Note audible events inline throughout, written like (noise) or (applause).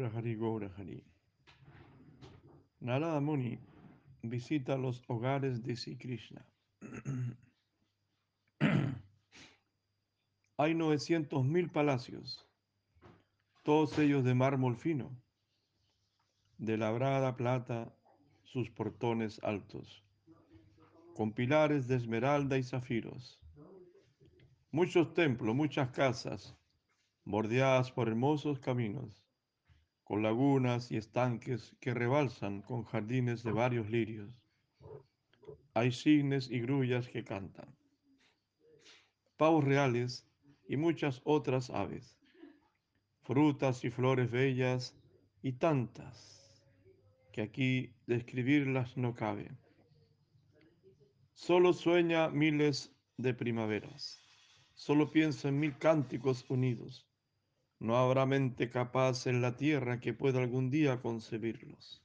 Gaura Hari Gaura Hari. Narada Muni visita los hogares de Sri Krishna. (clears throat) Hay 900.000 palacios, todos ellos de mármol fino, de labrada plata sus portones altos, con pilares de esmeralda y zafiros. Muchos templos, muchas casas, bordeadas por hermosos caminos, con lagunas y estanques que rebalsan con jardines de varios lirios. Hay cisnes y grullas que cantan, pavos reales y muchas otras aves, frutas y flores bellas y tantas que aquí describirlas no cabe. Solo sueña miles de primaveras, solo piensa en mil cánticos unidos no habrá mente capaz en la tierra que pueda algún día concebirlos.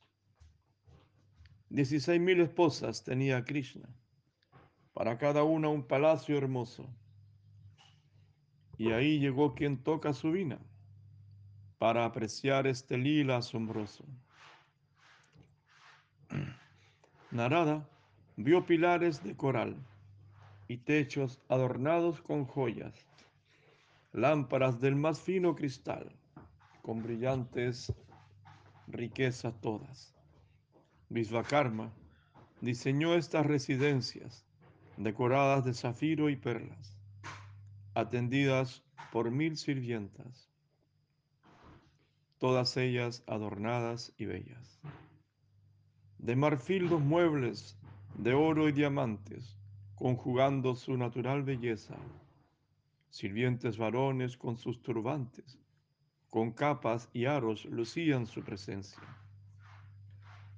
Dieciséis mil esposas tenía Krishna, para cada una un palacio hermoso. Y ahí llegó quien toca su vina, para apreciar este lila asombroso. (clears throat) Narada vio pilares de coral y techos adornados con joyas lámparas del más fino cristal, con brillantes riquezas todas. Visvakarma diseñó estas residencias, decoradas de zafiro y perlas, atendidas por mil sirvientas, todas ellas adornadas y bellas. De marfil los muebles, de oro y diamantes, conjugando su natural belleza Sirvientes varones con sus turbantes, con capas y aros lucían su presencia.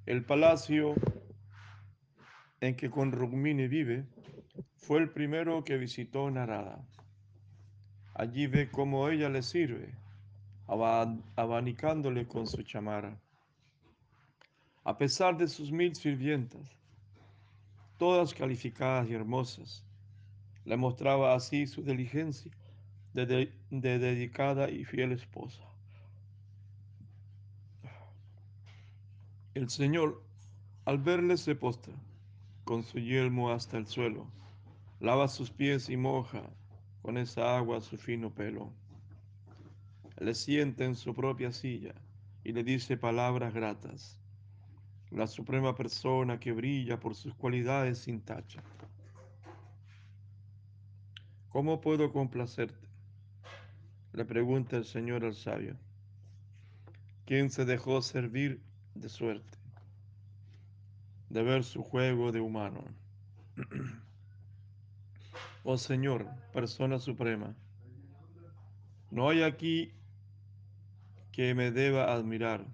El palacio en que con Rukmini vive fue el primero que visitó Narada. Allí ve cómo ella le sirve, abanicándole con su chamara. A pesar de sus mil sirvientas, todas calificadas y hermosas, le mostraba así su diligencia de, dedicada y fiel esposa. El Señor, al verle, se postra con su yelmo hasta el suelo, lava sus pies y moja con esa agua su fino pelo. Le sienta en su propia silla y le dice palabras gratas. La suprema persona que brilla por sus cualidades sin tacha. ¿Cómo puedo complacerte? Le pregunta el Señor al sabio. ¿Quién se dejó servir de suerte? De ver su juego de humano. (clears throat) oh Señor, persona suprema, no hay aquí que me deba admirar,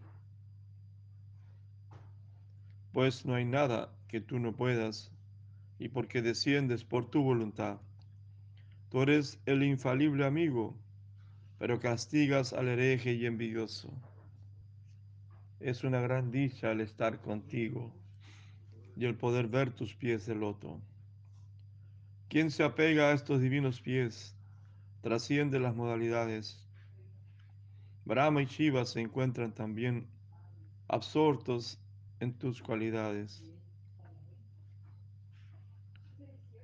pues no hay nada que tú no puedas, y porque desciendes por tu voluntad. Tú eres el infalible amigo, pero castigas al hereje y envidioso. Es una gran dicha el estar contigo y el poder ver tus pies de loto. Quien se apega a estos divinos pies trasciende las modalidades. Brahma y Shiva se encuentran también absortos en tus cualidades.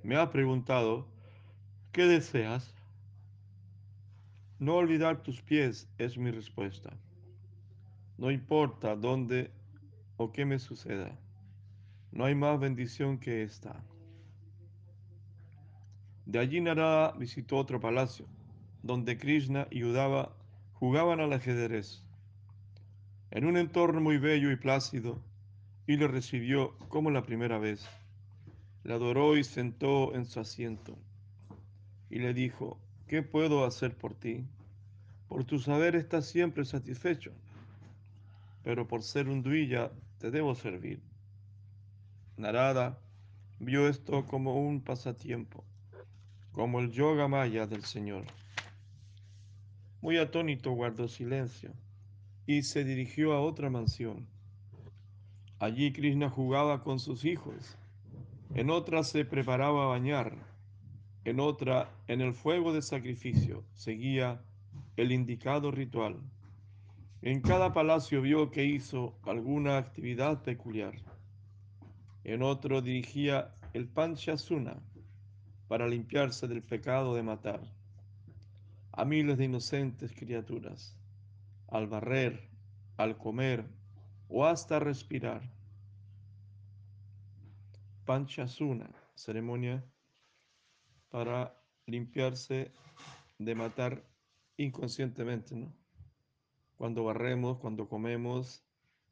Me ha preguntado ¿Qué deseas? No olvidar tus pies es mi respuesta. No importa dónde o qué me suceda. No hay más bendición que esta. De allí Narada visitó otro palacio, donde Krishna y Udava jugaban al ajedrez. En un entorno muy bello y plácido, y le recibió como la primera vez. Le adoró y sentó en su asiento y le dijo, ¿qué puedo hacer por ti? Por tu saber estás siempre satisfecho, pero por ser un duilla te debo servir. Narada vio esto como un pasatiempo, como el yoga maya del Señor. Muy atónito guardó silencio y se dirigió a otra mansión. Allí Krishna jugaba con sus hijos, en otra se preparaba a bañar en otra, en el fuego de sacrificio, seguía el indicado ritual. En cada palacio vio que hizo alguna actividad peculiar. En otro dirigía el Panchasuna para limpiarse del pecado de matar a miles de inocentes criaturas, al barrer, al comer o hasta respirar. Panchasuna, ceremonia para limpiarse de matar inconscientemente, ¿no? Cuando barremos, cuando comemos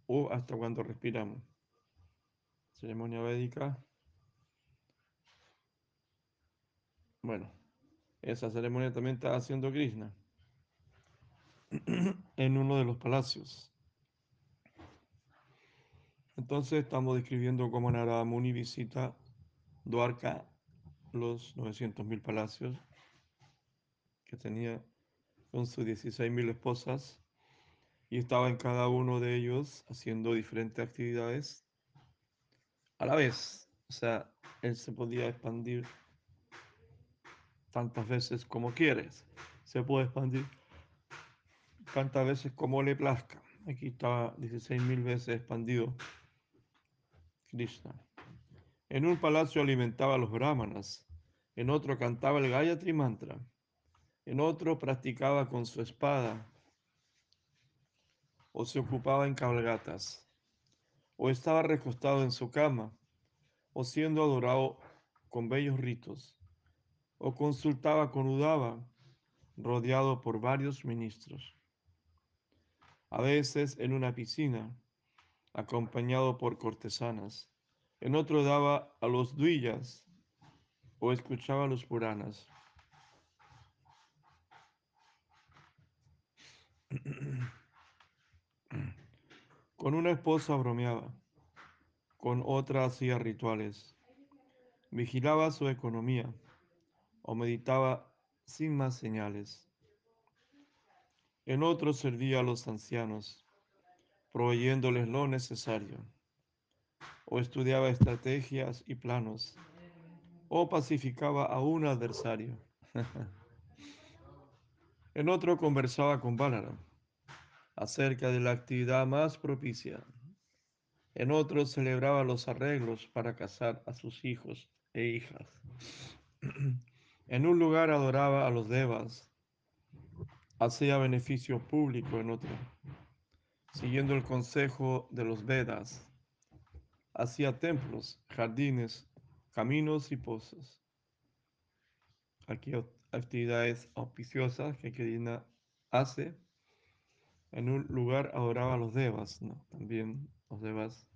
o hasta cuando respiramos. Ceremonia védica. Bueno, esa ceremonia también está haciendo Krishna (clears throat) en uno de los palacios. Entonces estamos describiendo cómo Narada Muni visita Dwarka, los 900.000 palacios que tenía con sus 16.000 esposas y estaba en cada uno de ellos haciendo diferentes actividades a la vez. O sea, él se podía expandir tantas veces como quieres. Se puede expandir tantas veces como le plazca. Aquí está 16.000 veces expandido Krishna. En un palacio alimentaba a los brahmanas, en otro cantaba el Gayatri Mantra, en otro practicaba con su espada, o se ocupaba en cabalgatas, o estaba recostado en su cama, o siendo adorado con bellos ritos, o consultaba con Udava, rodeado por varios ministros. A veces en una piscina, acompañado por cortesanas. En otro daba a los duillas o escuchaba los puranas. (clears throat) Con una esposa bromeaba, con otra hacía rituales, vigilaba su economía o meditaba sin más señales. En otro servía a los ancianos, proveyéndoles lo necesario, o estudiaba estrategias y planos, o pacificaba a un adversario. (laughs) en otro conversaba con Balara acerca de la actividad más propicia. En otro celebraba los arreglos para casar a sus hijos e hijas. (clears throat) en un lugar adoraba a los devas, hacía beneficio público en otro, siguiendo el consejo de los Vedas, hacía templos, jardines, caminos y pozos. Aquí actividades auspiciosas que Krishna hace en un lugar adoraba a los devas, ¿no? También los devas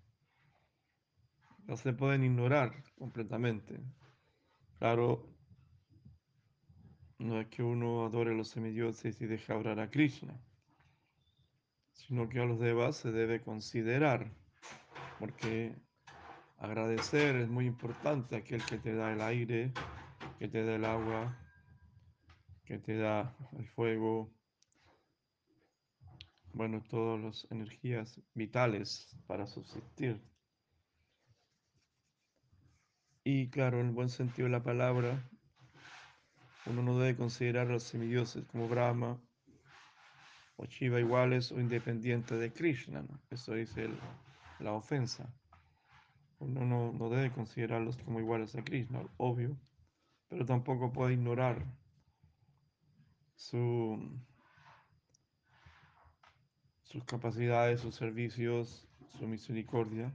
no se pueden ignorar completamente. Claro, no es que uno adore a los semidioses y deje orar a Krishna, sino que a los devas se debe considerar, porque agradecer es muy importante, aquel que te da el aire, que te da el agua, que te da el fuego, bueno, todas las energías vitales para subsistir. Y claro, en el buen sentido de la palabra, uno no debe considerar a los semidioses como Brahma o Shiva iguales o independientes de Krishna. Eso es la ofensa. Uno no, no debe considerarlos como iguales a Krishna, obvio, pero tampoco puede ignorar su sus capacidades, sus servicios, su misericordia,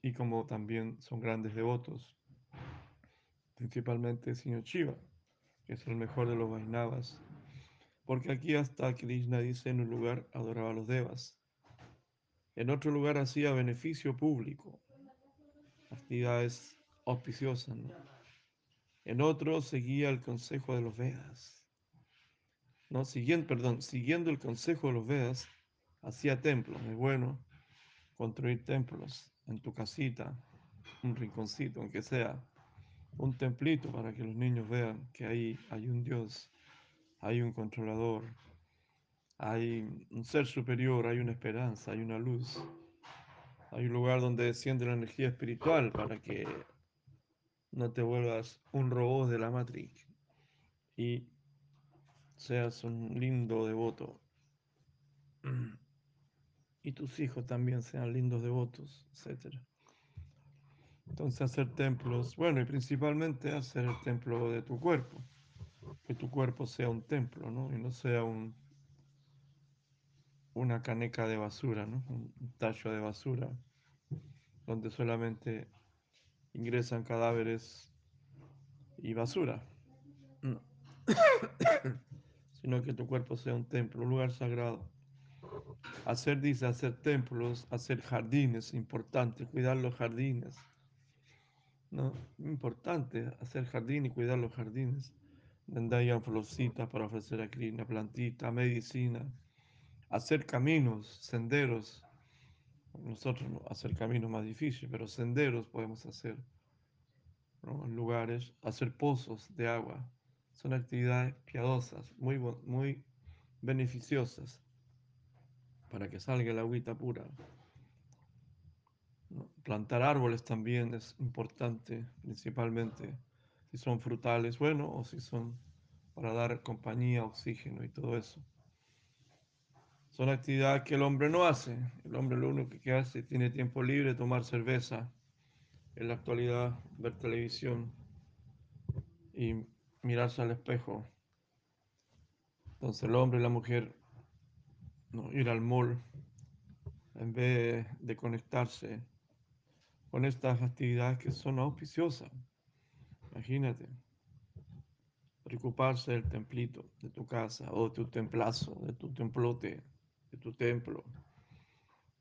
y como también son grandes devotos, principalmente señor Shiva, que es el mejor de los Vaisnavas, porque aquí hasta Krishna dice en un lugar adoraba a los devas, en otro lugar hacía beneficio público, actividades auspiciosas, en otro seguía el consejo de los Vedas, no, siguiendo, perdón, siguiendo el consejo de los Vedas, hacía templos. Es bueno construir templos en tu casita, un rinconcito, aunque sea un templito para que los niños vean que ahí hay un Dios, hay un controlador, hay un ser superior, hay una esperanza, hay una luz, hay un lugar donde desciende la energía espiritual para que no te vuelvas un robot de la Matrix y seas un lindo devoto (clears throat) y tus hijos también sean lindos devotos, etc. Entonces hacer templos, bueno, y principalmente hacer el templo de tu cuerpo, que tu cuerpo sea un templo, ¿no? Y no sea un, una caneca de basura, ¿no? Un tallo de basura, donde solamente ingresan cadáveres y basura. No. (coughs) sino que tu cuerpo sea un templo, un lugar sagrado. Hacer, dice, hacer templos, hacer jardines, importante, cuidar los jardines. ¿no? Importante hacer jardín y cuidar los jardines, donde hayan florcitas para ofrecer a Krishna, plantita, medicina, hacer caminos, senderos. Nosotros no, hacer caminos más difíciles, pero senderos podemos hacer, lugares, hacer pozos de agua. Son actividades piadosas, muy, muy beneficiosas para que salga la agüita pura. Plantar árboles también es importante, principalmente si son frutales, bueno, o si son para dar compañía, oxígeno y todo eso. Son actividades que el hombre no hace. El hombre lo único que hace, tiene tiempo libre, tomar cerveza, en la actualidad ver televisión y mirarse al espejo. Entonces el hombre y la mujer no, ir al mall en vez de conectarse con estas actividades que son auspiciosas. Imagínate, preocuparse del templito de tu casa o de tu templazo, de tu templote, de tu templo,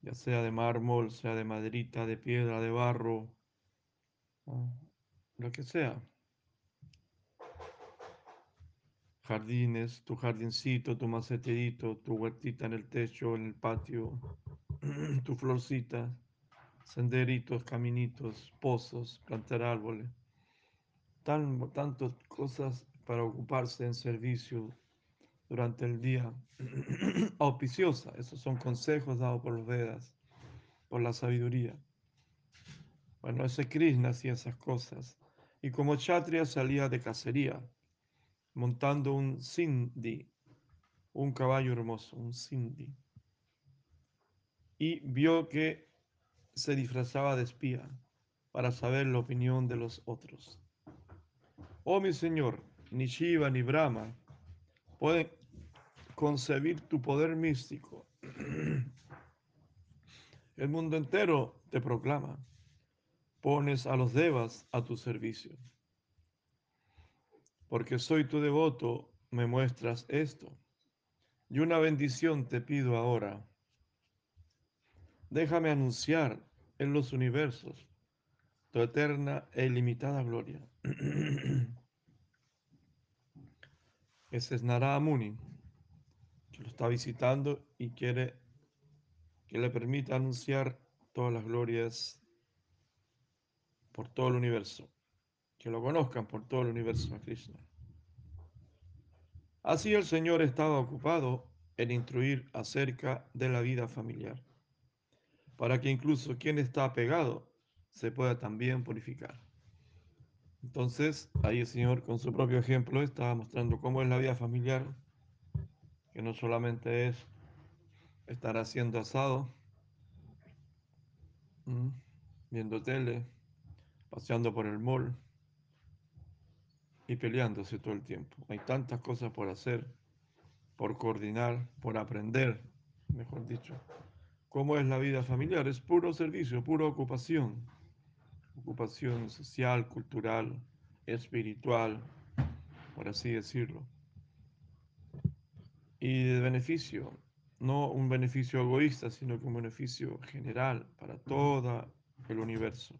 ya sea de mármol, sea de maderita, de piedra, de barro, lo que sea. Jardines, tu jardincito, tu macetito, tu huertita en el techo, en el patio, (clears throat) tu florcita senderitos, caminitos, pozos, plantar árboles, tan, tantas cosas para ocuparse en servicio durante el día. (clears throat) Auspiciosa, esos son consejos dados por los Vedas, por la sabiduría. Bueno, ese Krishna hacía esas cosas. Y como Kshatriya salía de cacería, montando un Sindhi, un caballo hermoso, un Sindhi. Y vio que se disfrazaba de espía para saber la opinión de los otros. Oh mi Señor, ni Shiva ni Brahma pueden concebir tu poder místico. El mundo entero te proclama. Pones a los devas a tu servicio. Porque soy tu devoto, me muestras esto. Y una bendición te pido ahora Déjame anunciar en los universos tu eterna e ilimitada gloria. (clears throat) Ese es Narada Muni, que lo está visitando y quiere que le permita anunciar todas las glorias por todo el universo, que lo conozcan por todo el universo a Krishna. Así el Señor estaba ocupado en instruir acerca de la vida familiar para que incluso quien está apegado se pueda también purificar. Entonces, ahí el Señor con su propio ejemplo estaba mostrando cómo es la vida familiar, que no solamente es estar haciendo asado, viendo tele, paseando por el mall y peleándose todo el tiempo. Hay tantas cosas por hacer, por coordinar, por aprender, mejor dicho. ¿Cómo es la vida familiar? Es puro servicio, pura ocupación. Ocupación social, cultural, espiritual, por así decirlo. Y de beneficio, no un beneficio egoísta, sino que un beneficio general para todo el universo.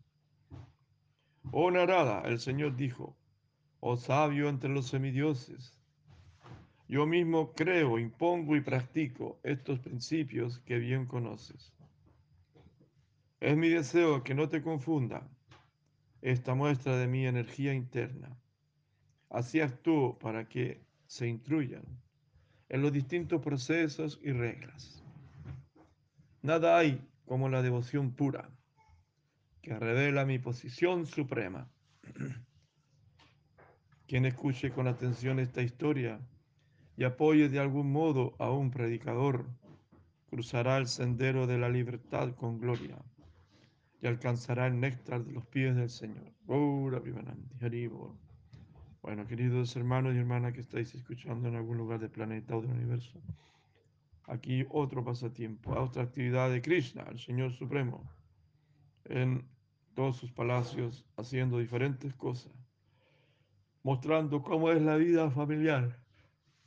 Oh Narada, el Señor dijo, oh sabio entre los semidioses, yo mismo creo, impongo y practico estos principios que bien conoces. Es mi deseo que no te confunda esta muestra de mi energía interna. Así actúo para que se intruyan en los distintos procesos y reglas. Nada hay como la devoción pura, que revela mi posición suprema. (clears throat) Quien escuche con atención esta historia y apoye de algún modo a un predicador cruzará el sendero de la libertad con gloria alcanzará el néctar de los pies del Señor. Bueno, queridos hermanos y hermanas que estáis escuchando en algún lugar del planeta o del universo, aquí otro pasatiempo, otra actividad de Krishna, el Señor Supremo, en todos sus palacios, haciendo diferentes cosas, mostrando cómo es la vida familiar,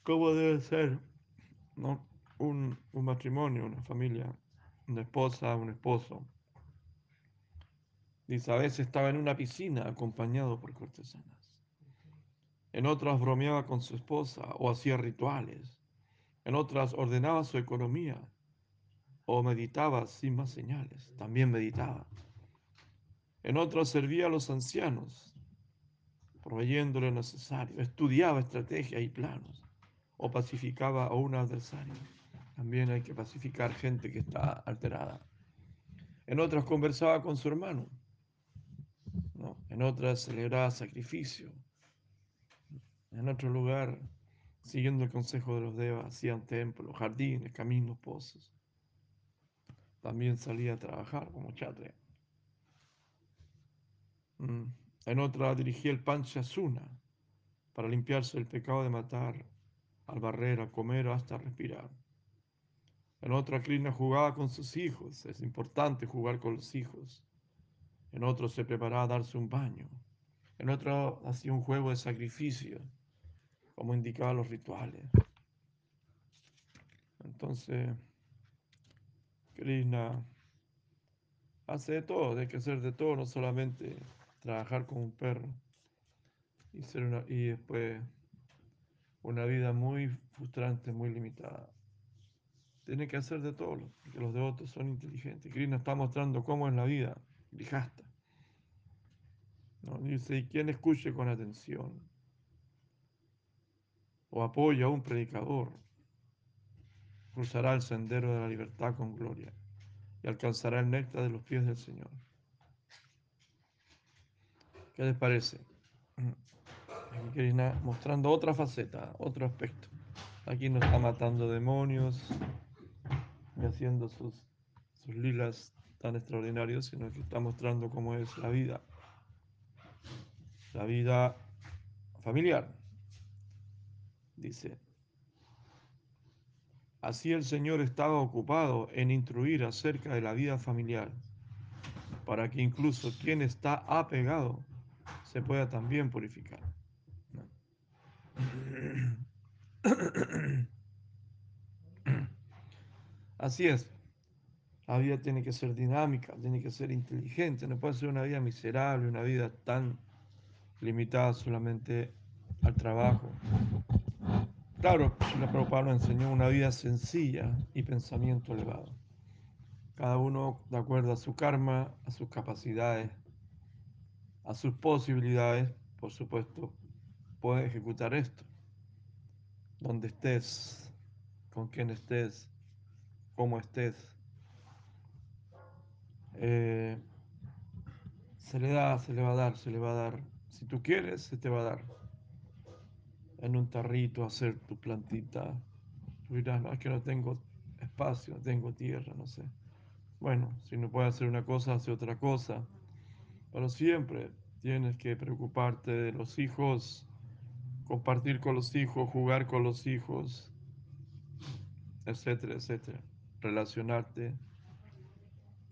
cómo debe ser un matrimonio, una familia, una esposa, un esposo. Veces estaba en una piscina acompañado por cortesanas. En otras bromeaba con su esposa o hacía rituales. En otras ordenaba su economía o meditaba sin más señales. También meditaba. En otras servía a los ancianos, proveyendo lo necesario. Estudiaba estrategias y planos o pacificaba a un adversario. También hay que pacificar gente que está alterada. En otras conversaba con su hermano. ¿No? En otras celebraba sacrificio. En otro lugar, siguiendo el consejo de los devas, hacían templos, jardines, caminos, pozos. También salía a trabajar como chatre. Mm. En otra dirigía el panchasuna para limpiarse el pecado de matar, al barrer, a comer hasta respirar. En otra Krishna jugaba con sus hijos, es importante jugar con los hijos. En otro se preparaba a darse un baño. En otro hacía un juego de sacrificio, como indicaban los rituales. Entonces, Krishna hace de todo, hay que hacer de todo, no solamente trabajar como un perro y, ser una, y después una vida muy frustrante, muy limitada. Tiene que hacer de todo, porque los devotos son inteligentes. Krishna está mostrando cómo es la vida, Dice, y quien escuche con atención o apoya a un predicador, cruzará el sendero de la libertad con gloria y alcanzará el néctar de los pies del Señor. ¿Qué les parece? Aquí mostrando otra faceta, otro aspecto. Aquí no está matando demonios y haciendo sus, sus lilas tan extraordinarios, sino que está mostrando cómo es la vida. La vida familiar. Dice, así el Señor estaba ocupado en instruir acerca de la vida familiar, para que incluso quien está apegado se pueda también purificar. (coughs) Así es. La vida tiene que ser dinámica, tiene que ser inteligente, no puede ser una vida miserable, una vida tan limitada solamente al trabajo. Claro, la Prabhupada nos enseñó una vida sencilla y pensamiento elevado. Cada uno de acuerdo a su karma, a sus capacidades, a sus posibilidades, por supuesto, puede ejecutar esto. Donde estés, con quien estés, cómo estés. Eh, se le da, se le va a dar, se le va a dar. Si tú quieres, se te va a dar. En un tarrito hacer tu plantita. Tú no, es que no tengo espacio, no tengo tierra, no sé. Bueno, si no puedes hacer una cosa, hace otra cosa. Pero siempre tienes que preocuparte de los hijos, compartir con los hijos, jugar con los hijos, etcétera, etcétera. Relacionarte,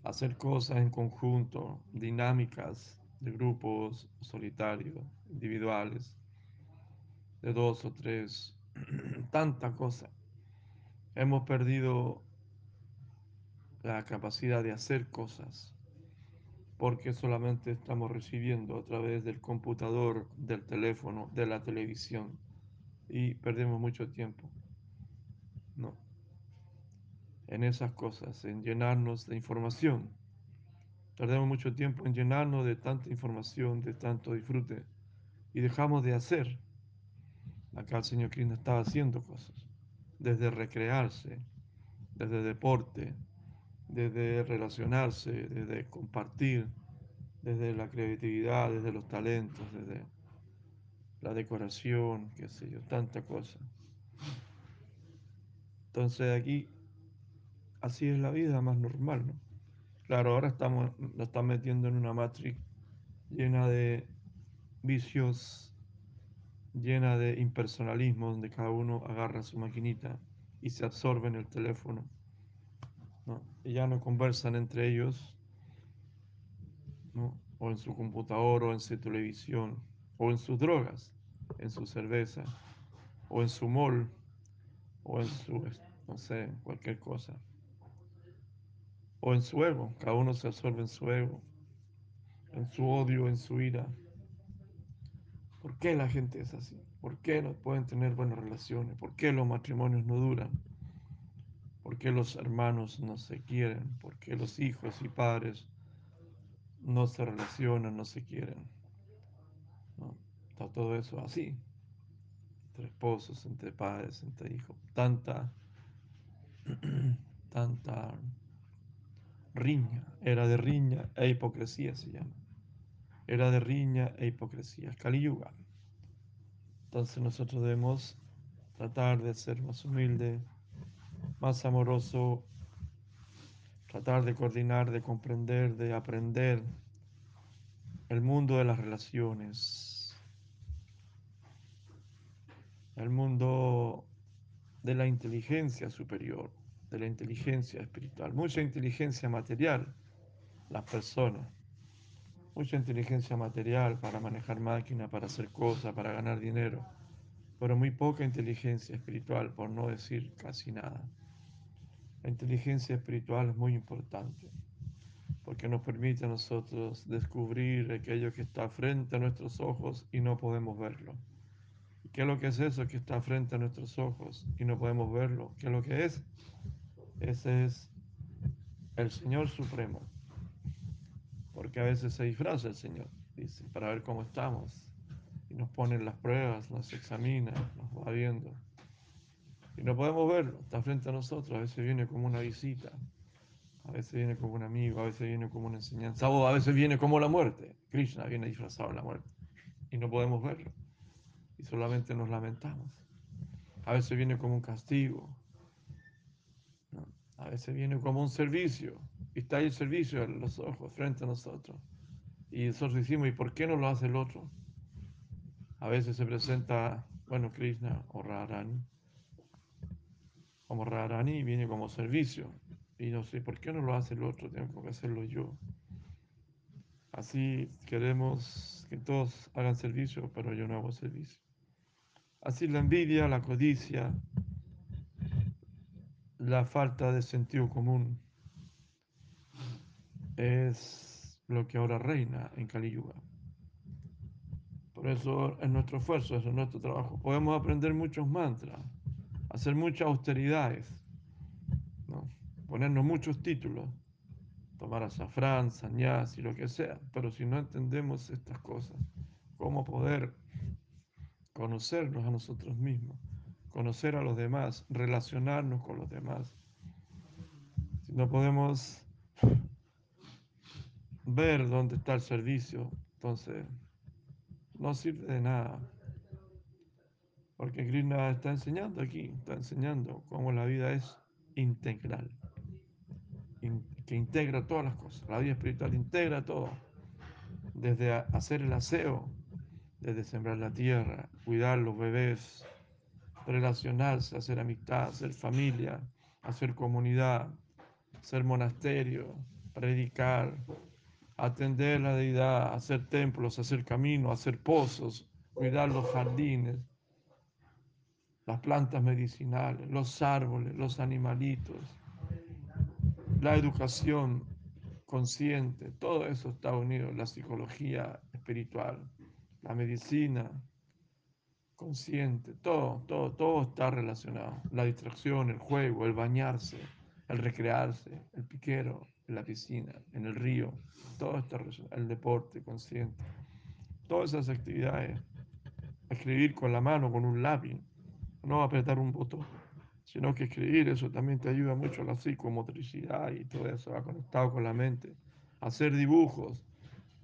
hacer cosas en conjunto, dinámicas de grupos solitarios, individuales, de dos o tres, (clears throat) tanta cosa. Hemos perdido la capacidad de hacer cosas porque solamente estamos recibiendo a través del computador, del teléfono, de la televisión y perdemos mucho tiempo. No. En esas cosas, en llenarnos de información. Perdemos mucho tiempo en llenarnos de tanta información, de tanto disfrute y dejamos de hacer. Acá el Señor Cristo estaba haciendo cosas, desde recrearse, desde deporte, desde relacionarse, desde compartir, desde la creatividad, desde los talentos, desde la decoración, qué sé yo, tanta cosa. Entonces aquí así es la vida más normal, ¿no? Claro, ahora estamos, lo están metiendo en una matrix llena de vicios, llena de impersonalismo, donde cada uno agarra su maquinita y se absorbe en el teléfono. ¿no? Y ya no conversan entre ellos, ¿no? o en su computador, o en su televisión, o en sus drogas, en su cerveza, o en su mall, o en su, no sé, cualquier cosa. O en su ego, cada uno se absorbe en su ego, en su odio, en su ira. ¿Por qué la gente es así? ¿Por qué no pueden tener buenas relaciones? ¿Por qué los matrimonios no duran? ¿Por qué los hermanos no se quieren? ¿Por qué los hijos y padres no se relacionan, no se quieren? Está todo eso así. Entre esposos, entre padres, entre hijos. Tanta, (clears throat) tanta riña. Era de riña e hipocresía se llama. Era de riña e hipocresía. Kali Yuga. Entonces nosotros debemos tratar de ser más humilde, más amoroso, tratar de coordinar, de comprender, de aprender el mundo de las relaciones, el mundo de la inteligencia superior, de la inteligencia espiritual, mucha inteligencia material, las personas, mucha inteligencia material para manejar máquinas, para hacer cosas, para ganar dinero, pero muy poca inteligencia espiritual, por no decir casi nada. La inteligencia espiritual es muy importante porque nos permite a nosotros descubrir aquello que está frente a nuestros ojos y no podemos verlo. ¿Qué es lo que es eso que está frente a nuestros ojos y no podemos verlo? ¿Qué es lo que es? Ese es el Señor Supremo. Porque a veces se disfraza el Señor, dice, para ver cómo estamos. Y nos ponen las pruebas, nos examina, nos va viendo. Y no podemos verlo, está frente a nosotros, a veces viene como una visita, a veces viene como un amigo, a veces viene como una enseñanza, a veces viene como la muerte. Krishna viene disfrazado de la muerte y no podemos verlo. Y solamente nos lamentamos. A veces viene como un castigo. A veces viene como un servicio. Y está ahí el servicio en los ojos, frente a nosotros. Y nosotros decimos, ¿y por qué no lo hace el otro? A veces se presenta, bueno, Krishna o Radharani. Como Radharani viene como servicio. Y no sé, ¿por qué no lo hace el otro? Tengo que hacerlo yo. Así queremos que todos hagan servicio, pero yo no hago servicio. Así la envidia, la codicia, la falta de sentido común es lo que ahora reina en Kali Yuga. Por eso es nuestro esfuerzo, es nuestro trabajo. Podemos aprender muchos mantras, hacer muchas austeridades, ¿no? ponernos muchos títulos, tomar azafrán, sañas y lo que sea, pero si no entendemos estas cosas, ¿cómo poder conocernos a nosotros mismos, conocer a los demás, relacionarnos con los demás? Si no podemos ver dónde está el servicio, entonces no sirve de nada. Porque Krishna está enseñando aquí, está enseñando cómo la vida es integral que integra todas las cosas. La vida espiritual integra todo. Desde hacer el aseo, desde sembrar la tierra, cuidar los bebés, relacionarse, hacer amistad, hacer familia, hacer comunidad, hacer monasterio, predicar, atender la deidad, hacer templos, hacer caminos, hacer pozos, cuidar los jardines, las plantas medicinales, los árboles, los animalitos la educación consciente, todo eso está unido, la psicología espiritual, la medicina consciente, todo, todo, todo está relacionado. La distracción, el juego, el bañarse, el recrearse, el piquero, en la piscina, en el río, todo está relacionado. El deporte consciente, todas esas actividades. Escribir con la mano, con un lápiz, no apretar un botón sino que escribir eso también te ayuda mucho a la psicomotricidad y todo eso va conectado con la mente. Hacer dibujos,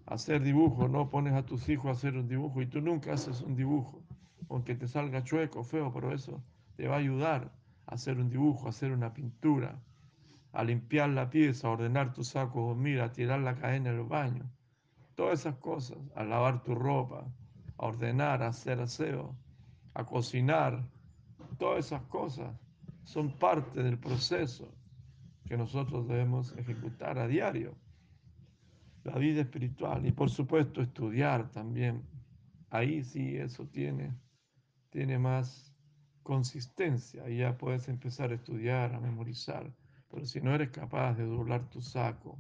hacer dibujos, no pones a tus hijos a hacer un dibujo y tú nunca haces un dibujo, aunque te salga chueco, feo, pero eso te va a ayudar a hacer un dibujo, a hacer una pintura, a limpiar la pieza, a ordenar tu saco de dormir, a tirar la cadena en el baño. Todas esas cosas, a lavar tu ropa, a ordenar, a hacer aseo, a cocinar, todas esas cosas son parte del proceso que nosotros debemos ejecutar a diario. La vida espiritual y por supuesto estudiar también. Ahí sí eso tiene, tiene más consistencia y ya puedes empezar a estudiar, a memorizar. Pero si no eres capaz de doblar tu saco,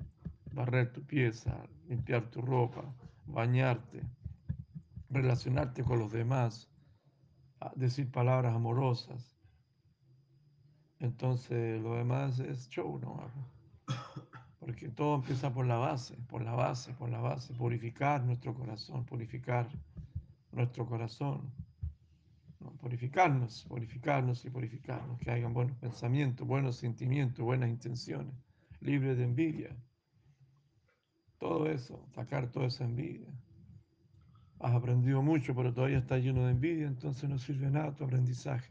barrer tu pieza, limpiar tu ropa, bañarte, relacionarte con los demás, decir palabras amorosas, entonces lo demás es show, ¿no? (coughs) Porque todo empieza por la base, por la base, por la base, purificar nuestro corazón, purificar nuestro corazón, purificarnos, purificarnos y purificarnos, que hayan buenos pensamientos, buenos sentimientos, buenas intenciones, libres de envidia. Todo eso, sacar toda esa envidia. Has aprendido mucho, pero todavía estás lleno de envidia, entonces no sirve nada tu aprendizaje.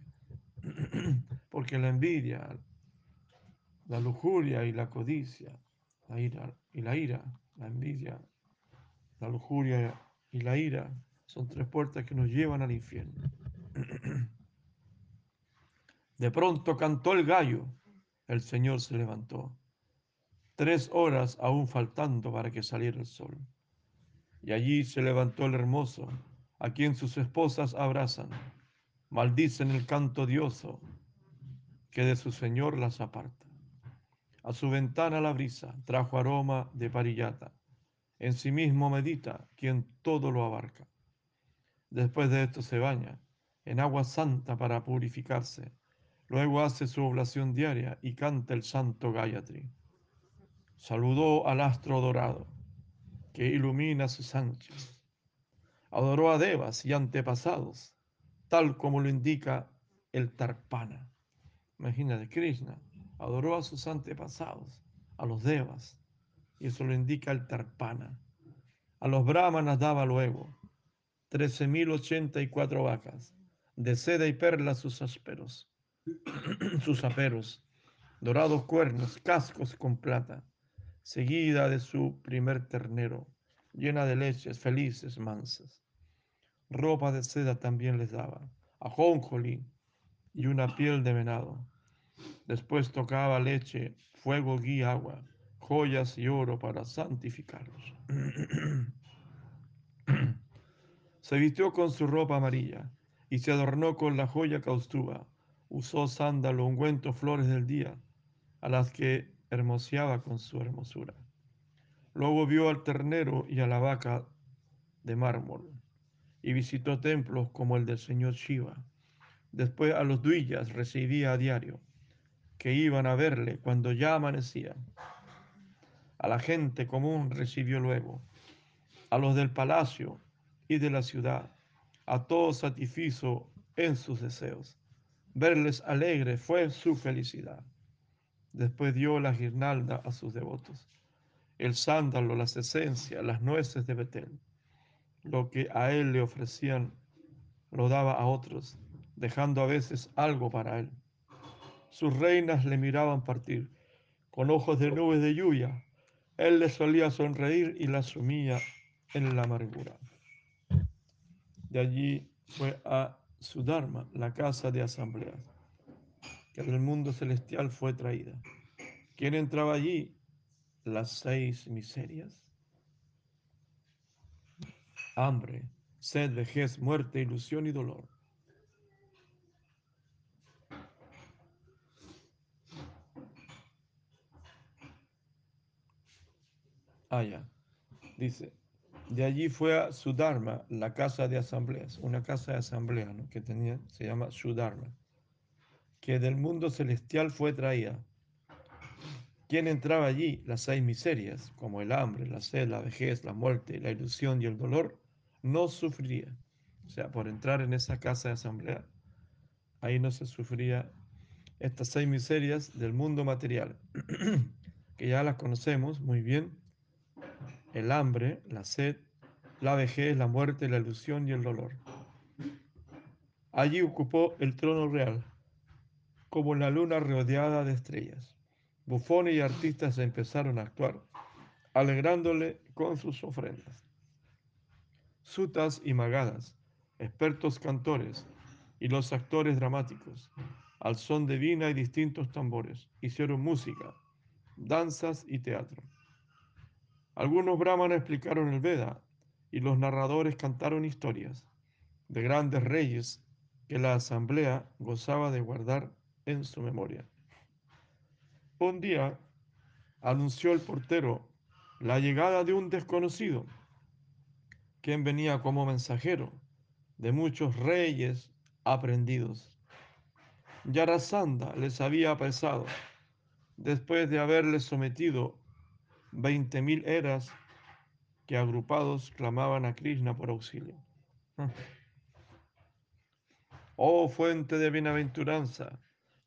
(clears throat) Porque la envidia, la lujuria y la codicia, la ira y la ira, la envidia, la lujuria y la ira son tres puertas que nos llevan al infierno. (clears throat) De pronto cantó el gallo, el Señor se levantó. Tres horas aún faltando para que saliera el sol. Y allí se levantó el hermoso, a quien sus esposas abrazan, maldicen el canto dioso que de su Señor las aparta. A su ventana la brisa trajo aroma de parillata. En sí mismo medita quien todo lo abarca. Después de esto se baña en agua santa para purificarse. Luego hace su oblación diaria y canta el santo Gayatri. Saludó al astro dorado que ilumina sus anchos. Adoró a devas y antepasados, tal como lo indica el Tarpana. Imagínate, Krishna adoró a sus antepasados, a los devas, y eso lo indica el Tarpana. A los brahmanas daba luego 13.084 vacas, de seda y perlas sus ásperos, (clears throat) sus aperos, dorados cuernos, cascos con plata, seguida de su primer ternero, llena de leches felices, mansas. Ropa de seda también les daba, ajonjolí y una piel de venado. Después tocaba leche, fuego, y agua, joyas y oro para santificarlos. (clears throat) se vistió con su ropa amarilla y se adornó con la joya caustuba. Usó sándalo, ungüento, flores del día, a las que hermoseaba con su hermosura. Luego vio al ternero y a la vaca de mármol y visitó templos como el del señor Shiva. Después a los duillas recibía a diario, que iban a verle cuando ya amanecía. A la gente común recibió luego, a los del palacio y de la ciudad, a todos satisfizo en sus deseos. Verles alegre fue su felicidad. Después dio la guirnalda a sus devotos, el sándalo, las esencias, las nueces de Betel. Lo que a él le ofrecían lo daba a otros, dejando a veces algo para él. Sus reinas le miraban partir con ojos de nubes de lluvia. Él le solía sonreír y la sumía en la amargura. De allí fue a su Dharma, la casa de asambleas que del mundo celestial fue traída. ¿Quién entraba allí? Las seis miserias. Hambre, sed, vejez, muerte, ilusión y dolor. Ah, ya. Dice, de allí fue a Sudharma, la casa de asambleas, una casa de asamblea ¿no? que tenía, se llama Sudharma que del mundo celestial fue traída. ¿Quién entraba allí? Las seis miserias, como el hambre, la sed, la vejez, la muerte, la ilusión y el dolor, no sufriría. O sea, por entrar en esa casa de asamblea, ahí no se sufría estas seis miserias del mundo material, (clears throat) que ya las conocemos muy bien. El hambre, la sed, la vejez, la muerte, la ilusión y el dolor. Allí ocupó el trono real como la luna rodeada de estrellas. bufones y artistas empezaron a actuar, alegrándole con sus ofrendas. Sutas y magadas, expertos cantores y los actores dramáticos, al son de vina y distintos tambores, hicieron música, danzas y teatro. Algunos brahmanes explicaron el Veda y los narradores cantaron historias de grandes reyes que la asamblea gozaba de guardar en su memoria. Un día anunció el portero la llegada de un desconocido, quien venía como mensajero de muchos reyes aprendidos. Yarasanda les había apresado después de haberles sometido veinte mil eras que agrupados clamaban a Krishna por auxilio. (laughs) Oh fuente de bienaventuranza,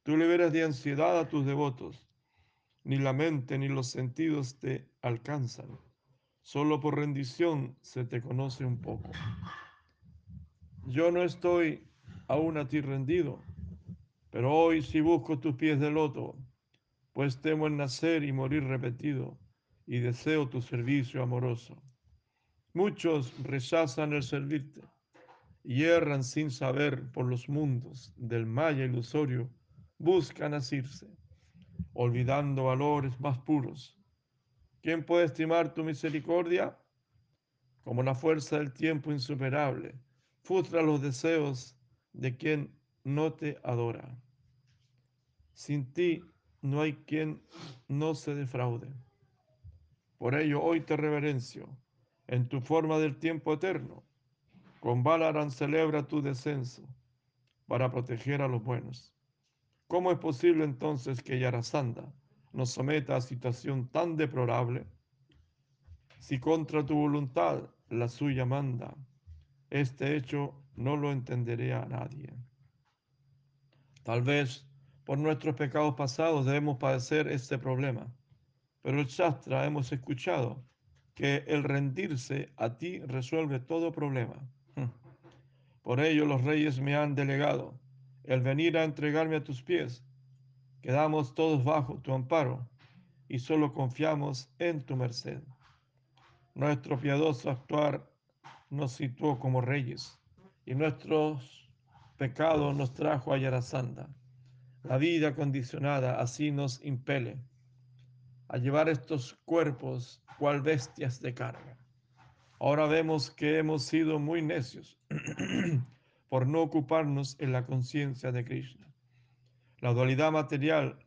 tú liberas de ansiedad a tus devotos. Ni la mente ni los sentidos te alcanzan. Solo por rendición se te conoce un poco. Yo no estoy aún a ti rendido, pero hoy sí busco tus pies de loto, pues temo en nacer y morir repetido, y deseo tu servicio amoroso. Muchos rechazan el servirte y erran sin saber por los mundos del maya ilusorio, buscan asirse, olvidando valores más puros. ¿Quién puede estimar tu misericordia? Como la fuerza del tiempo insuperable, frustra los deseos de quien no te adora. Sin ti no hay quien no se defraude. Por ello hoy te reverencio en tu forma del tiempo eterno con Balaran celebra tu descenso para proteger a los buenos. ¿Cómo es posible entonces que Yarasanda nos someta a situación tan deplorable? Si contra tu voluntad la suya manda, este hecho no lo entenderé a nadie. Tal vez por nuestros pecados pasados debemos padecer este problema, pero el Shastra hemos escuchado que el rendirse a ti resuelve todo problema. Por ello los reyes me han delegado el venir a entregarme a tus pies. Quedamos todos bajo tu amparo y solo confiamos en tu merced. Nuestro piadoso actuar nos situó como reyes y nuestros pecados nos trajo a Yarasanda. La vida condicionada así nos impele a llevar estos cuerpos cual bestias de carga. Ahora vemos que hemos sido muy necios (clears throat) por no ocuparnos en la conciencia de Krishna. La dualidad material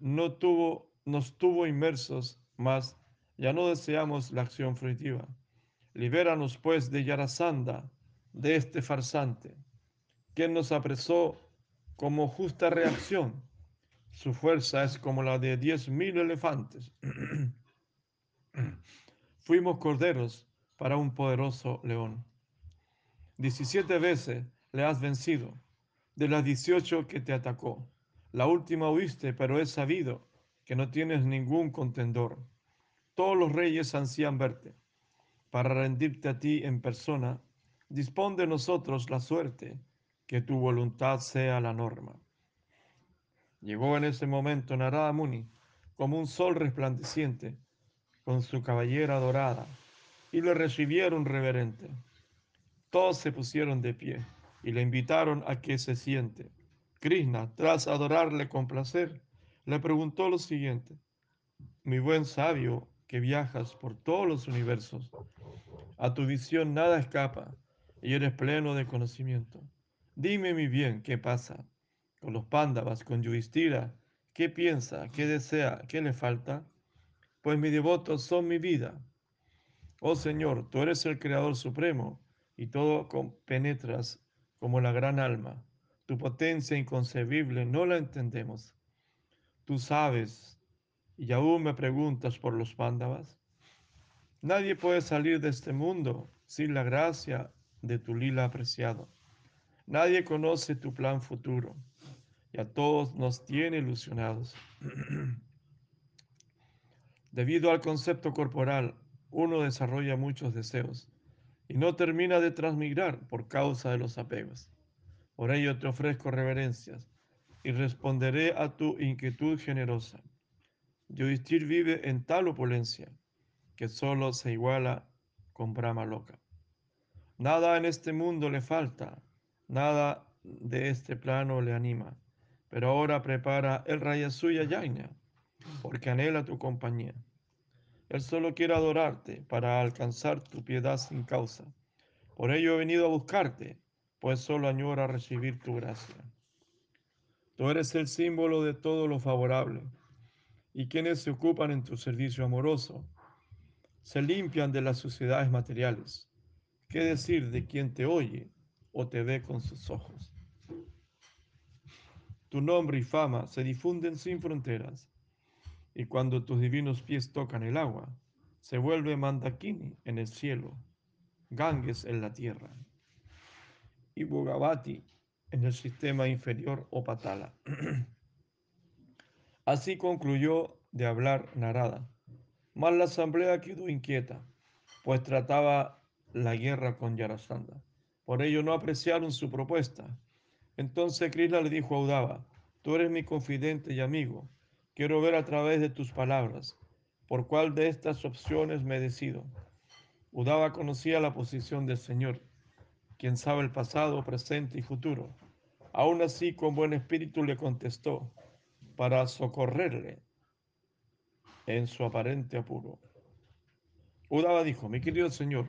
no tuvo, nos tuvo inmersos, mas ya no deseamos la acción fruitiva. Libéranos pues de Yarasanda, de este farsante, quien nos apresó como justa reacción. Su fuerza es como la de diez mil elefantes. (clears throat) Fuimos corderos para un poderoso león. Diecisiete veces le has vencido, de las dieciocho que te atacó. La última huiste, pero es sabido que no tienes ningún contendor. Todos los reyes ansían verte. Para rendirte a ti en persona, dispón de nosotros la suerte, que tu voluntad sea la norma. Llegó en ese momento Narada Muni, como un sol resplandeciente, con su cabellera dorada y le recibieron reverente. Todos se pusieron de pie y le invitaron a que se siente. Krishna, tras adorarle con placer, le preguntó lo siguiente, mi buen sabio que viajas por todos los universos, a tu visión nada escapa y eres pleno de conocimiento. Dime mi bien, ¿qué pasa? Con los pándavas, con Yudhishthira, ¿qué piensa? ¿Qué desea? ¿Qué le falta? Pues mis devotos son mi vida Oh Señor, tú eres el Creador Supremo y todo penetras como la gran alma. Tu potencia inconcebible no la entendemos. Tú sabes y aún me preguntas por los pándavas. Nadie puede salir de este mundo sin la gracia de tu lila apreciado. Nadie conoce tu plan futuro a todos nos tiene ilusionados. (clears throat) Debido al concepto corporal uno desarrolla muchos deseos y no termina de transmigrar por causa de los apegos. Por ello te ofrezco reverencias y responderé a tu inquietud generosa. Yudhishthir vive en tal opulencia que solo se iguala con Brahma loca. Nada en este mundo le falta, nada de este plano le anima, pero ahora prepara el raya suya Yaina, porque anhela tu compañía. Él solo quiere adorarte para alcanzar tu piedad sin causa. Por ello he venido a buscarte, pues solo añora recibir tu gracia. Tú eres el símbolo de todo lo favorable, y quienes se ocupan en tu servicio amoroso se limpian de las suciedades materiales. ¿Qué decir de quien te oye o te ve con sus ojos? Tu nombre y fama se difunden sin fronteras, y cuando tus divinos pies tocan el agua, se vuelve Mandakini en el cielo, Ganges en la tierra, y Bogavati en el sistema inferior o Patala. (clears throat) Así concluyó de hablar Narada, mas la asamblea quedó inquieta, pues trataba la guerra con Yarasandha. Por ello no apreciaron su propuesta. Entonces Krishna le dijo a Udava, tú eres mi confidente y amigo, quiero ver a través de tus palabras, por cuál de estas opciones me decido. Udava conocía la posición del Señor, quien sabe el pasado, presente y futuro. Aún así, con buen espíritu le contestó, para socorrerle en su aparente apuro. Udava dijo, mi querido Señor,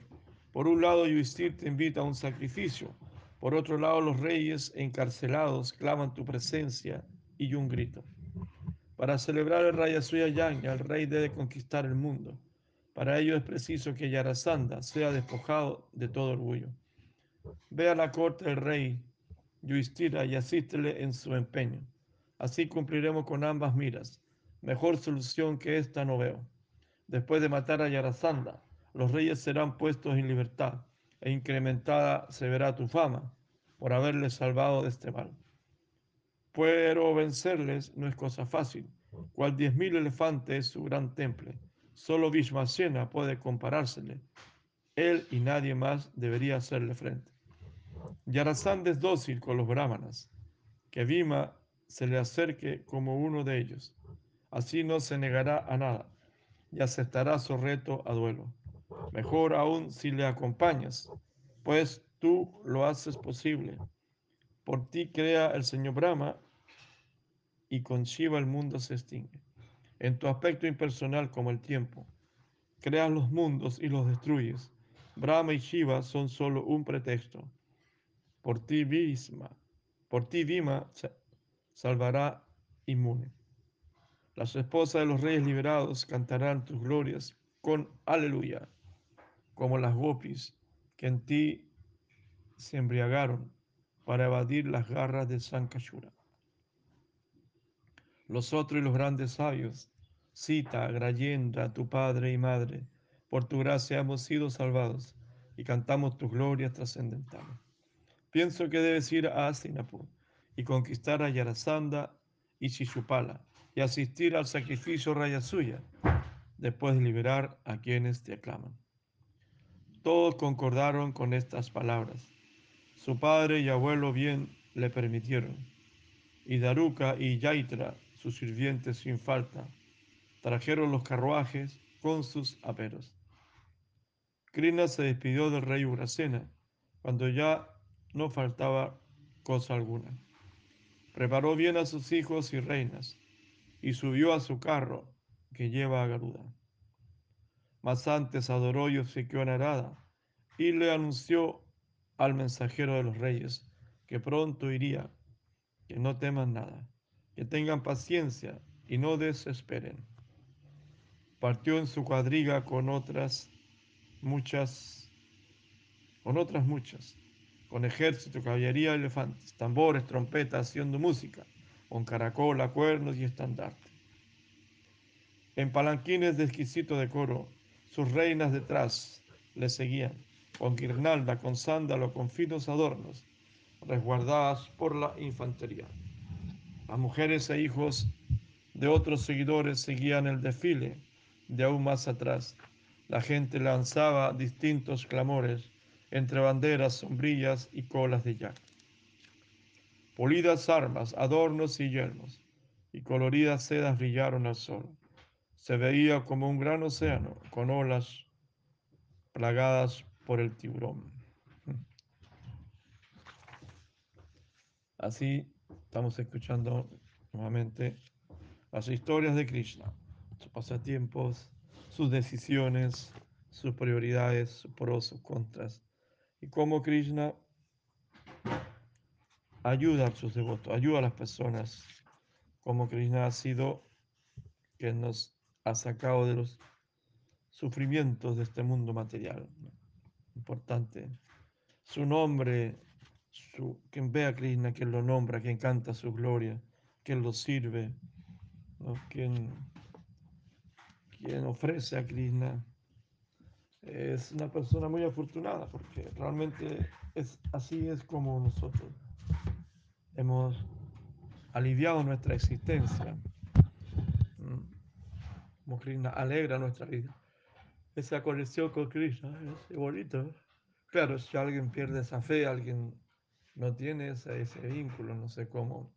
por un lado Yudhishthir te invita a un sacrificio, por otro lado los reyes encarcelados claman tu presencia y un grito. Para celebrar el Raya Suya Yajna, el rey debe conquistar el mundo. Para ello es preciso que Yarasandha sea despojado de todo orgullo. Ve a la corte del rey Yudhishthira y asístele en su empeño. Así cumpliremos con ambas miras. Mejor solución que esta no veo. Después de matar a Yarasandha, los reyes serán puestos en libertad e incrementada se verá tu fama por haberles salvado de este mal. Pero vencerles no es cosa fácil, cual diez mil elefantes es su gran temple. Solo Vishmasena puede comparársele. Él y nadie más debería hacerle frente. Yarasandha es dócil con los brahmanas. Que Vima se le acerque como uno de ellos. Así no se negará a nada y aceptará su reto a duelo. Mejor aún si le acompañas, pues tú lo haces posible. Por ti crea el Señor Brahma y con Shiva el mundo se extingue. En tu aspecto impersonal como el tiempo, creas los mundos y los destruyes. Brahma y Shiva son solo un pretexto. Por ti Visma, por ti Vima salvará inmune. Las esposas de los reyes liberados cantarán tus glorias con aleluya, como las gopis que en ti se embriagaron para evadir las garras de Sankashura. Los otros y los grandes sabios, Sita, Grayendra, tu padre y madre, por tu gracia hemos sido salvados y cantamos tus glorias trascendentales. Pienso que debes ir a Astinapur y conquistar a Yarasandha y Shishupala y asistir al sacrificio raya suya, después de liberar a quienes te aclaman. Todos concordaron con estas palabras. Su padre y abuelo bien le permitieron, y Daruka y Yaitra, sus sirvientes sin falta, trajeron los carruajes con sus aperos. Krishna se despidió del rey Ugrasena cuando ya no faltaba cosa alguna. Preparó bien a sus hijos y reinas y subió a su carro que lleva a Garuda. Mas antes adoró y obsequió a Narada y le anunció al mensajero de los reyes que pronto iría, que no teman nada, que tengan paciencia y no desesperen. Partió en su cuadriga con otras muchas, con otras muchas, con ejército, caballería, elefantes, tambores, trompetas, haciendo música con caracola, cuernos y estandarte. En palanquines de exquisito decoro, sus reinas detrás le seguían, con guirnalda, con sándalo, con finos adornos, resguardadas por la infantería. Las mujeres e hijos de otros seguidores seguían el desfile de aún más atrás. La gente lanzaba distintos clamores entre banderas, sombrillas y colas de yak polidas armas, adornos y yelmos, y coloridas sedas brillaron al sol. se veía como un gran océano con olas plagadas por el tiburón. Así estamos escuchando nuevamente las historias de Krishna, sus pasatiempos, sus decisiones, sus prioridades, sus pros, sus contras, y cómo Krishna ayuda a sus devotos, ayuda a las personas, como Krishna ha sido que nos ha sacado de los sufrimientos de este mundo material. Importante. Su nombre, quien ve a Krishna, quien lo nombra, quien canta su gloria, quien lo sirve, quien, quien ofrece a Krishna, es una persona muy afortunada porque realmente es, así es como nosotros hemos aliviado nuestra existencia. Como Krishna alegra nuestra vida. Esa conexión con Krishna es bonito. Claro, si alguien pierde esa fe, alguien no tiene ese, ese vínculo, no sé cómo,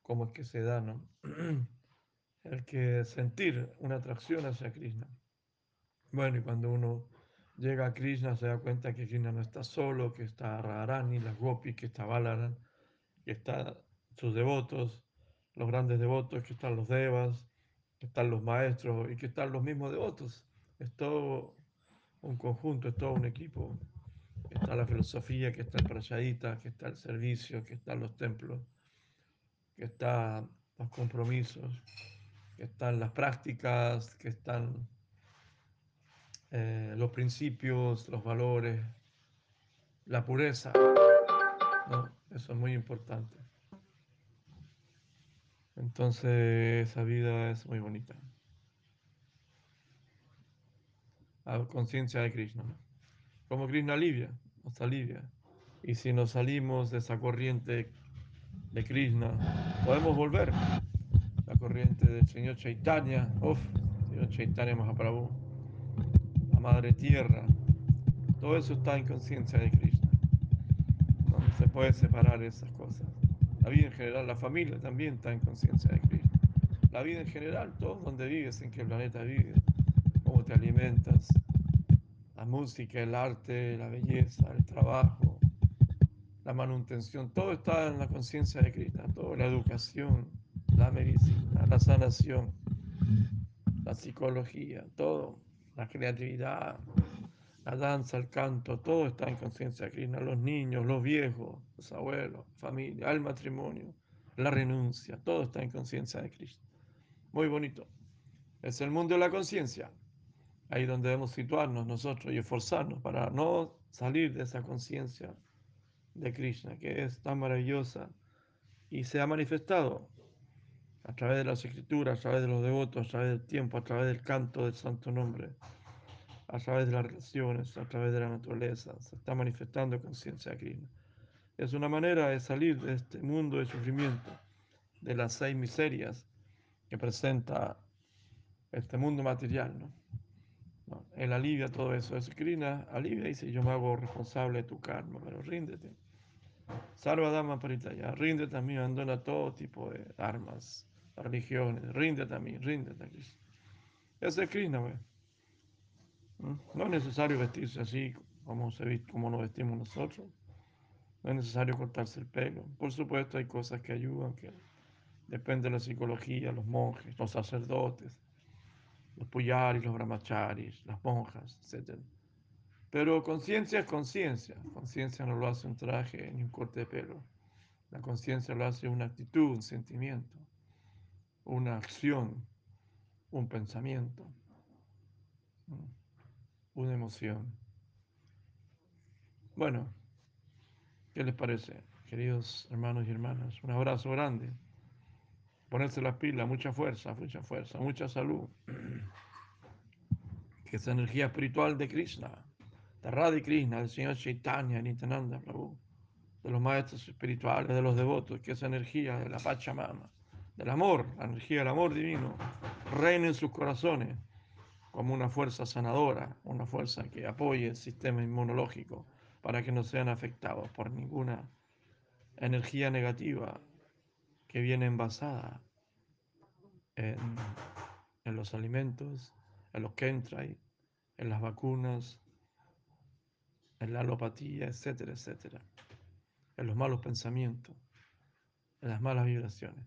cómo es que se da, ¿no? (clears throat) El que sentir una atracción hacia Krishna. Bueno, y cuando uno llega a Krishna se da cuenta que Krishna no está solo, que está Radharani, las gopis, que está Balaran, que están sus devotos, los grandes devotos, que están los devas, que están los maestros y que están los mismos devotos. Es todo un conjunto, es todo un equipo. Está la filosofía, que está el prayadita, que está el servicio, que están los templos, que están los compromisos, que están las prácticas, que están eh, los principios, los valores, la pureza. Eso es muy importante. Entonces esa vida es muy bonita. La conciencia de Krishna. Como Krishna alivia, nos alivia. Y si nos salimos de esa corriente de Krishna, podemos volver. La corriente del Señor Chaitanya, uff, Señor Chaitanya Mahaprabhu, la Madre Tierra, todo eso está en conciencia de Krishna. No se puede separar esas cosas. La vida en general, la familia también está en conciencia de Cristo. La vida en general, todo donde vives, en qué planeta vives, te alimentas, la música, el arte, la belleza, el trabajo, la manutención, todo está en la conciencia de Cristo, toda la educación, la medicina, la sanación, la psicología, todo, la creatividad, la danza, el canto, todo está en conciencia de Krishna, los niños, los viejos, los abuelos, familia, el matrimonio, la renuncia, todo está en conciencia de Krishna. Muy bonito. Es el mundo de la conciencia. Ahí donde debemos situarnos nosotros y esforzarnos para no salir de esa conciencia de Krishna, que es tan maravillosa y se ha manifestado a través de las escrituras, a través de los devotos, a través del tiempo, a través del canto del santo nombre a través de las relaciones, a través de la naturaleza, se está manifestando conciencia Krishna. Es una manera de salir de este mundo de sufrimiento, de las seis miserias que presenta este mundo material. ¿no? No, él alivia todo eso. Es Krishna alivia y dice, yo me hago responsable de tu karma, pero ríndete. Salva Dama Paritaya, ríndete a mí, abandona todo tipo de armas, religiones, ríndete a mí, ríndete a Krishna. Ese es Krishna, güey. No es necesario vestirse así como, se, como nos vestimos nosotros. No es necesario cortarse el pelo. Por supuesto, hay cosas que ayudan, que depende de la psicología, los monjes, los sacerdotes, los puyaris, los brahmacharis, las monjas, etc. Pero conciencia es conciencia. Conciencia no lo hace un traje ni un corte de pelo. La conciencia lo hace una actitud, un sentimiento, una acción, un pensamiento una emoción. Bueno, ¿qué les parece, queridos hermanos y hermanas? Un abrazo grande. Ponerse las pilas, mucha fuerza, mucha fuerza, mucha salud. (clears throat) Que esa energía espiritual de Krishna, de Radha Krishna, del Señor Chaitanya, Nityananda Prabhu, de los maestros espirituales, de los devotos, que esa energía de la Pachamama, del amor, la energía del amor divino, reine en sus corazones como una fuerza sanadora, una fuerza que apoye el sistema inmunológico para que no sean afectados por ninguna energía negativa que viene envasada en, en los alimentos, en los chemtrails, en las vacunas, en la alopatía, etcétera, etcétera, en los malos pensamientos, en las malas vibraciones.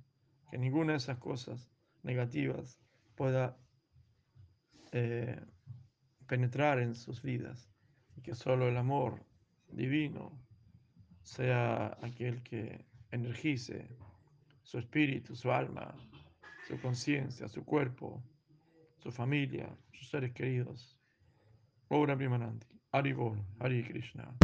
Que ninguna de esas cosas negativas pueda eh, penetrar en sus vidas y que solo el amor divino sea aquel que energice su espíritu, su alma, su conciencia, su cuerpo, su familia, sus seres queridos. Ora Primananti, Hari Bol, Hari Krishna.